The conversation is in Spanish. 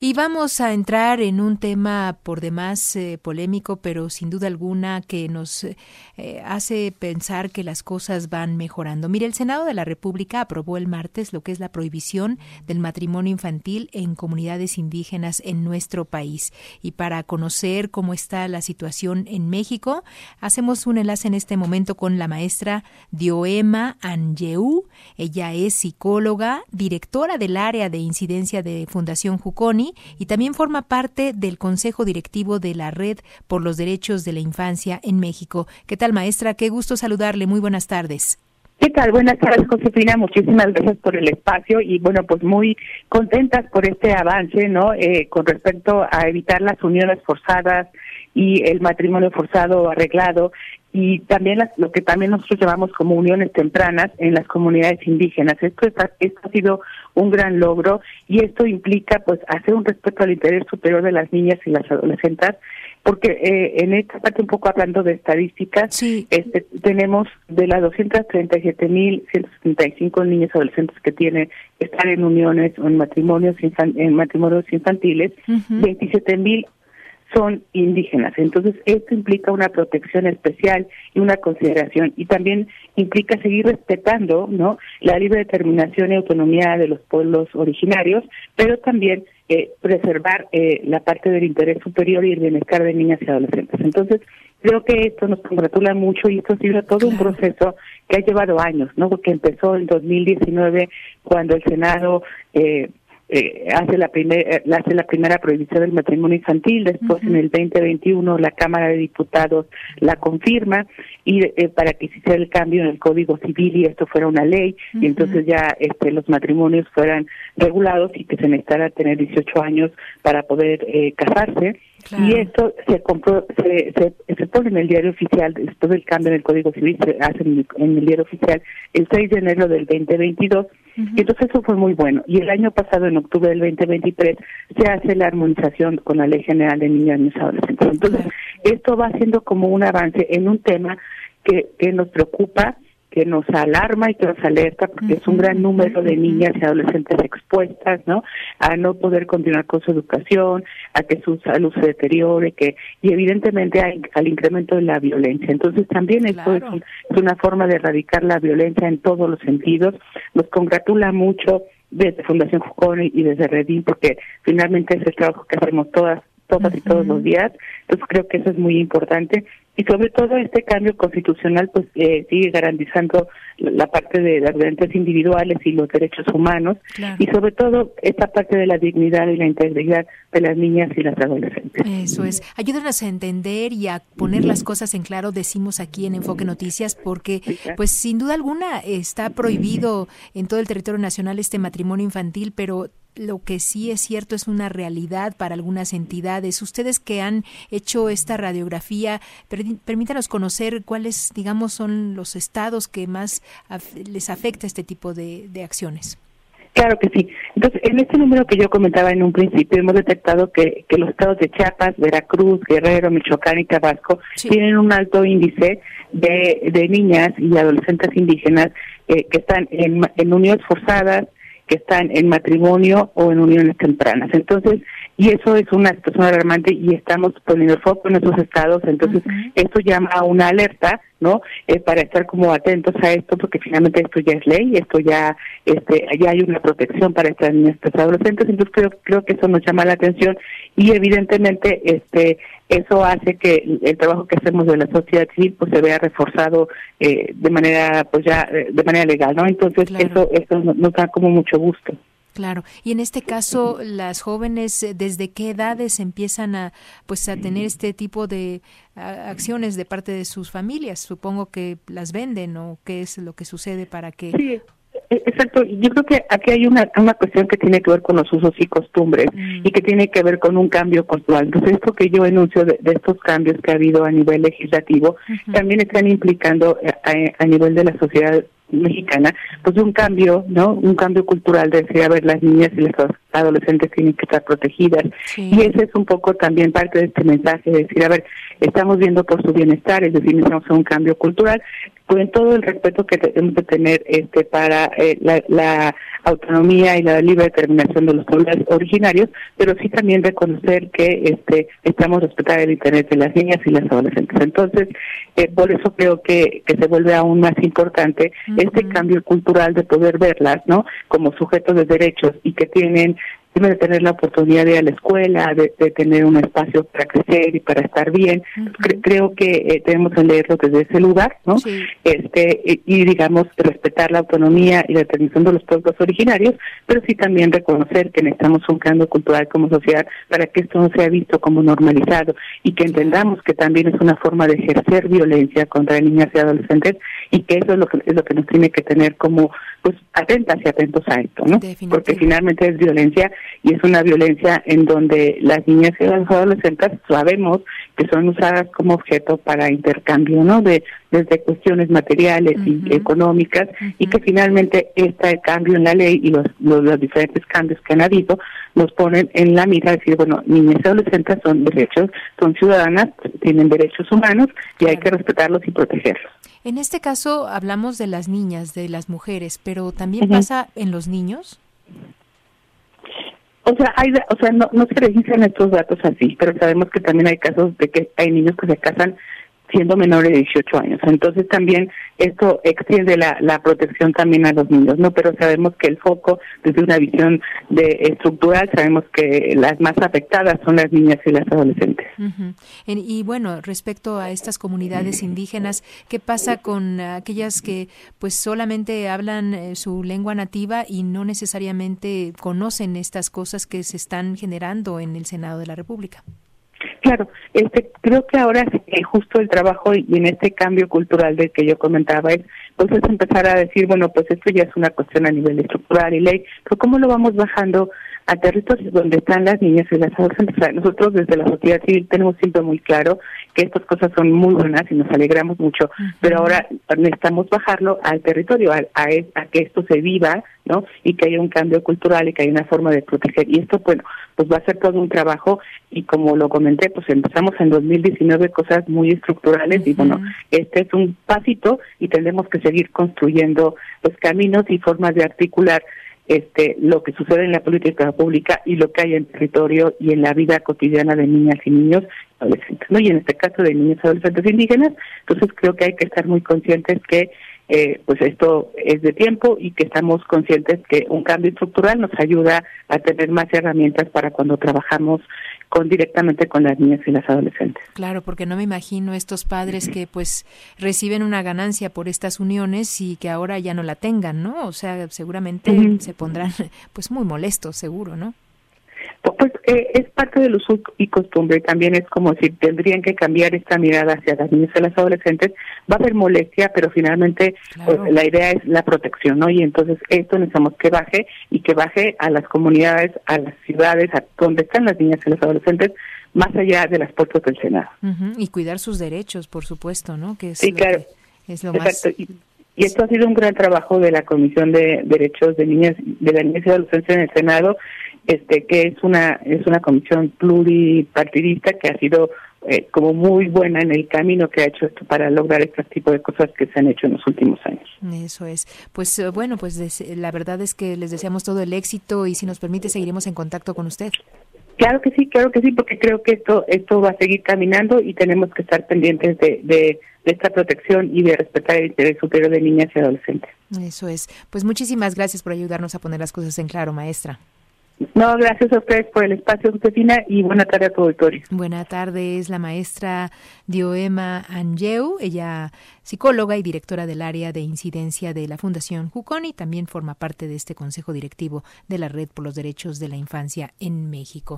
Y vamos a entrar en un tema por demás eh, polémico, pero sin duda alguna que nos eh, hace pensar que las cosas van mejorando. Mire, el Senado de la República aprobó el martes lo que es la prohibición del matrimonio infantil en comunidades indígenas en nuestro país. Y para conocer cómo está la situación en México, hacemos un enlace en este momento con la maestra Dioema Angeú. Ella es psicóloga, directora del área de incidencia de Fundación Juconi y también forma parte del Consejo Directivo de la Red por los Derechos de la Infancia en México. ¿Qué tal, maestra? Qué gusto saludarle. Muy buenas tardes. ¿Qué tal? Buenas tardes, Josefina. Muchísimas gracias por el espacio y, bueno, pues muy contentas por este avance, ¿no? Eh, con respecto a evitar las uniones forzadas y el matrimonio forzado arreglado y también lo que también nosotros llamamos como uniones tempranas en las comunidades indígenas. Esto, esto ha sido un gran logro y esto implica pues hacer un respeto al interés superior de las niñas y las adolescentes porque eh, en esta parte un poco hablando de estadísticas, este, tenemos de las 237.175 niñas y adolescentes que tienen están en uniones o en matrimonios en matrimonios infantiles, uh mil son indígenas. Entonces, esto implica una protección especial y una consideración y también implica seguir respetando, ¿no? la libre determinación y autonomía de los pueblos originarios, pero también eh, preservar eh, la parte del interés superior y el bienestar de niñas y adolescentes. Entonces, creo que esto nos congratula mucho y esto ha sido todo un proceso que ha llevado años, ¿no? Porque empezó en 2019 cuando el Senado eh, eh, hace la primera eh, hace la primera prohibición del matrimonio infantil después en el 2021 la Cámara de Diputados la confirma y eh, para que se hiciera el cambio en el Código Civil y esto fuera una ley y entonces ya este los matrimonios fueran regulados y que se necesitara tener 18 años para poder eh, casarse. Y esto se compró se, se, se, pone en el diario oficial después del cambio en el Código Civil se hace en el, en el diario oficial el 6 de enero del 2022 y entonces eso fue muy bueno. Y el año pasado, en octubre del 2023, se hace la armonización con la Ley General de Niñas y Adolescentes. Entonces, esto va siendo como un avance en un tema que, que nos preocupa que nos alarma y que nos alerta porque es un gran número de niñas y adolescentes expuestas, ¿no? A no poder continuar con su educación, a que su salud se deteriore, que y evidentemente al incremento de la violencia. Entonces también esto es, una forma de erradicar la violencia en todos los sentidos. Nos congratula mucho desde Fundación Jucón y desde Redín porque finalmente es el trabajo que hacemos todas todas y todos los días. Entonces creo que eso es muy importante y sobre todo este cambio constitucional pues eh, sigue garantizando la parte de las derechos individuales y los derechos humanos y sobre todo esta parte de la dignidad y la integridad de las niñas y las adolescentes. Eso es. Ayúdanos a entender y a poner las cosas en claro, decimos aquí en Enfoque Noticias, porque pues sin duda alguna está prohibido en todo el territorio nacional este matrimonio infantil, pero lo que sí es cierto es una realidad para algunas entidades. Ustedes que han hecho esta radiografía, permítanos conocer cuáles, digamos, son los estados que más les afecta este tipo de, acciones. Claro que sí. Entonces, en este número que yo comentaba en un principio, hemos detectado que, que los estados de Chiapas, Veracruz, Guerrero, Michoacán y Tabasco tienen un alto índice de, de niñas y adolescentes indígenas eh, que están en, en uniones forzadas, que están en matrimonio o en uniones tempranas. Entonces, y eso es una situación alarmante y estamos poniendo foco en esos estados, entonces esto llama a una alerta, ¿no? Eh, para estar como atentos a esto, porque finalmente esto ya es ley, esto ya, este, ya hay una protección para estas niñas, estos adolescentes, entonces creo, creo que eso nos llama la atención y evidentemente, este, eso hace que el trabajo que hacemos de la sociedad civil pues se vea reforzado eh, de manera pues ya eh, de manera legal no entonces eso eso nos da como mucho gusto Claro. Y en este caso, las jóvenes, eh, ¿desde qué edades empiezan a, pues, a tener este tipo de acciones de parte de sus familias? Supongo que las venden o qué es lo que sucede para que... Sí. E, exacto, yo creo que aquí hay una, una cuestión que tiene que ver con los usos y costumbres mm. y que tiene que ver con un cambio cultural. Entonces, esto que yo enuncio de, estos cambios que ha habido a nivel legislativo también están implicando eh, a, a nivel de la sociedad mexicana, pues un cambio, ¿no? Un cambio cultural de decir, a ver, las niñas y las adolescentes tienen que estar protegidas. Y ese es un poco también parte de este mensaje, de decir, a ver, estamos viendo por su bienestar, es decir, necesitamos un cambio cultural con todo el respeto que tenemos que tener este para eh, la, autonomía y la libre determinación de los pueblos originarios, pero sí también reconocer que este estamos respetando el interés de las niñas y las adolescentes. Entonces, eh, por eso creo que, que se vuelve aún más importante este cambio cultural de poder verlas, ¿no? Como sujetos de derechos y que tienen de tener la oportunidad de ir a la escuela, de, tener un espacio para crecer y para estar bien. creo que eh, tenemos que leerlo desde ese lugar, ¿no? Este y, digamos respetar la autonomía y la determinación de los pueblos originarios, pero sí también reconocer que necesitamos un cambio cultural como sociedad para que esto no sea visto como normalizado y que entendamos que también es una forma de ejercer violencia contra niñas y adolescentes y que eso es lo que es lo que nos tiene que tener como pues atentas y atentos a esto, ¿no? Porque finalmente es violencia y es una violencia en donde las niñas y las adolescentes sabemos que son usadas como objeto para intercambio, ¿no? De desde cuestiones materiales y económicas y que finalmente este cambio en la ley y los, los, diferentes cambios que han habido nos ponen en la mira de decir, bueno, niñas y adolescentes son derechos, son ciudadanas, tienen derechos humanos y hay que respetarlos y protegerlos. En este caso hablamos de las niñas, de las mujeres, pero también pasa en los niños. O sea, hay, o sea, no, no se registran estos datos así, pero sabemos que también hay casos de que hay niños que se casan siendo menores de 18 años. Entonces también esto extiende la, la protección también a los niños, ¿no? Pero sabemos que el foco, desde una visión de estructural, sabemos que las más afectadas son las niñas y las adolescentes. y bueno, respecto a estas comunidades indígenas, ¿qué pasa con aquellas que pues solamente hablan eh, su lengua nativa y no necesariamente conocen estas cosas que se están generando en el Senado de la República? Claro, este, creo que ahora eh, justo el trabajo y en este cambio cultural del que yo comentaba es, pues es empezar a decir, bueno, pues esto ya es una cuestión a nivel estructural y ley, pero cómo lo vamos bajando a territorios donde están las niñas y las adolescentes. nosotros desde la sociedad civil tenemos siempre muy claro que estas cosas son muy buenas y nos alegramos mucho, pero ahora necesitamos bajarlo al territorio, a, a, que esto se viva, ¿no? Y que haya un cambio cultural y que haya una forma de proteger. Y esto, bueno, pues va a ser todo un trabajo y como lo comenté, pues empezamos en 2019 cosas muy estructurales y bueno, este es un pasito y tendremos que seguir construyendo los caminos y formas de articular este, lo que sucede en la política pública y lo que hay en territorio y en la vida cotidiana de niñas y niños adolescentes, ¿no? Y en este caso de niños adolescentes indígenas, entonces creo que hay que estar muy conscientes que eh, pues esto es de tiempo y que estamos conscientes que un cambio estructural nos ayuda a tener más herramientas para cuando trabajamos con directamente con las niñas y las adolescentes. Claro, porque no me imagino estos padres que pues reciben una ganancia por estas uniones y que ahora ya no la tengan, ¿no? O sea, seguramente se pondrán pues muy molestos, seguro, ¿no? Pues eh, es parte del uso y costumbre, también es como si tendrían que cambiar esta mirada hacia las niñas y las adolescentes. Va a haber molestia, pero finalmente pues, la idea es la protección, ¿no? Y entonces esto necesitamos que baje y que baje a las comunidades, a las ciudades, a donde están las niñas y los adolescentes, más allá de las puertas del Senado. Y cuidar sus derechos, por supuesto, ¿no? Que es sí, claro. es lo Exacto. Y, y esto ha sido un gran trabajo de la Comisión de Derechos de Niñas, de la Niñez y Adolescencia en el Senado este que es una es una comisión pluripartidista que ha sido eh, como muy buena en el camino que ha hecho esto para lograr este tipo de cosas que se han hecho en los últimos años. Eso es. Pues eh, bueno, pues la verdad es que les deseamos todo el éxito y si nos permite seguiremos en contacto con usted. Claro que sí, claro que sí, porque creo que esto esto va a seguir caminando y tenemos que estar pendientes de, de, de esta protección y de respetar el interés superior de niñas y adolescentes. Eso es. Pues muchísimas gracias por ayudarnos a poner las cosas en claro, maestra. No, gracias a ustedes por el espacio, Josefina, y buena tarde a tu auditorio. Buena tarde, es la maestra Dioema Angeu, ella psicóloga y directora del área de incidencia de la Fundación Juconi, también forma parte de este consejo directivo de la Red por los Derechos de la Infancia en México.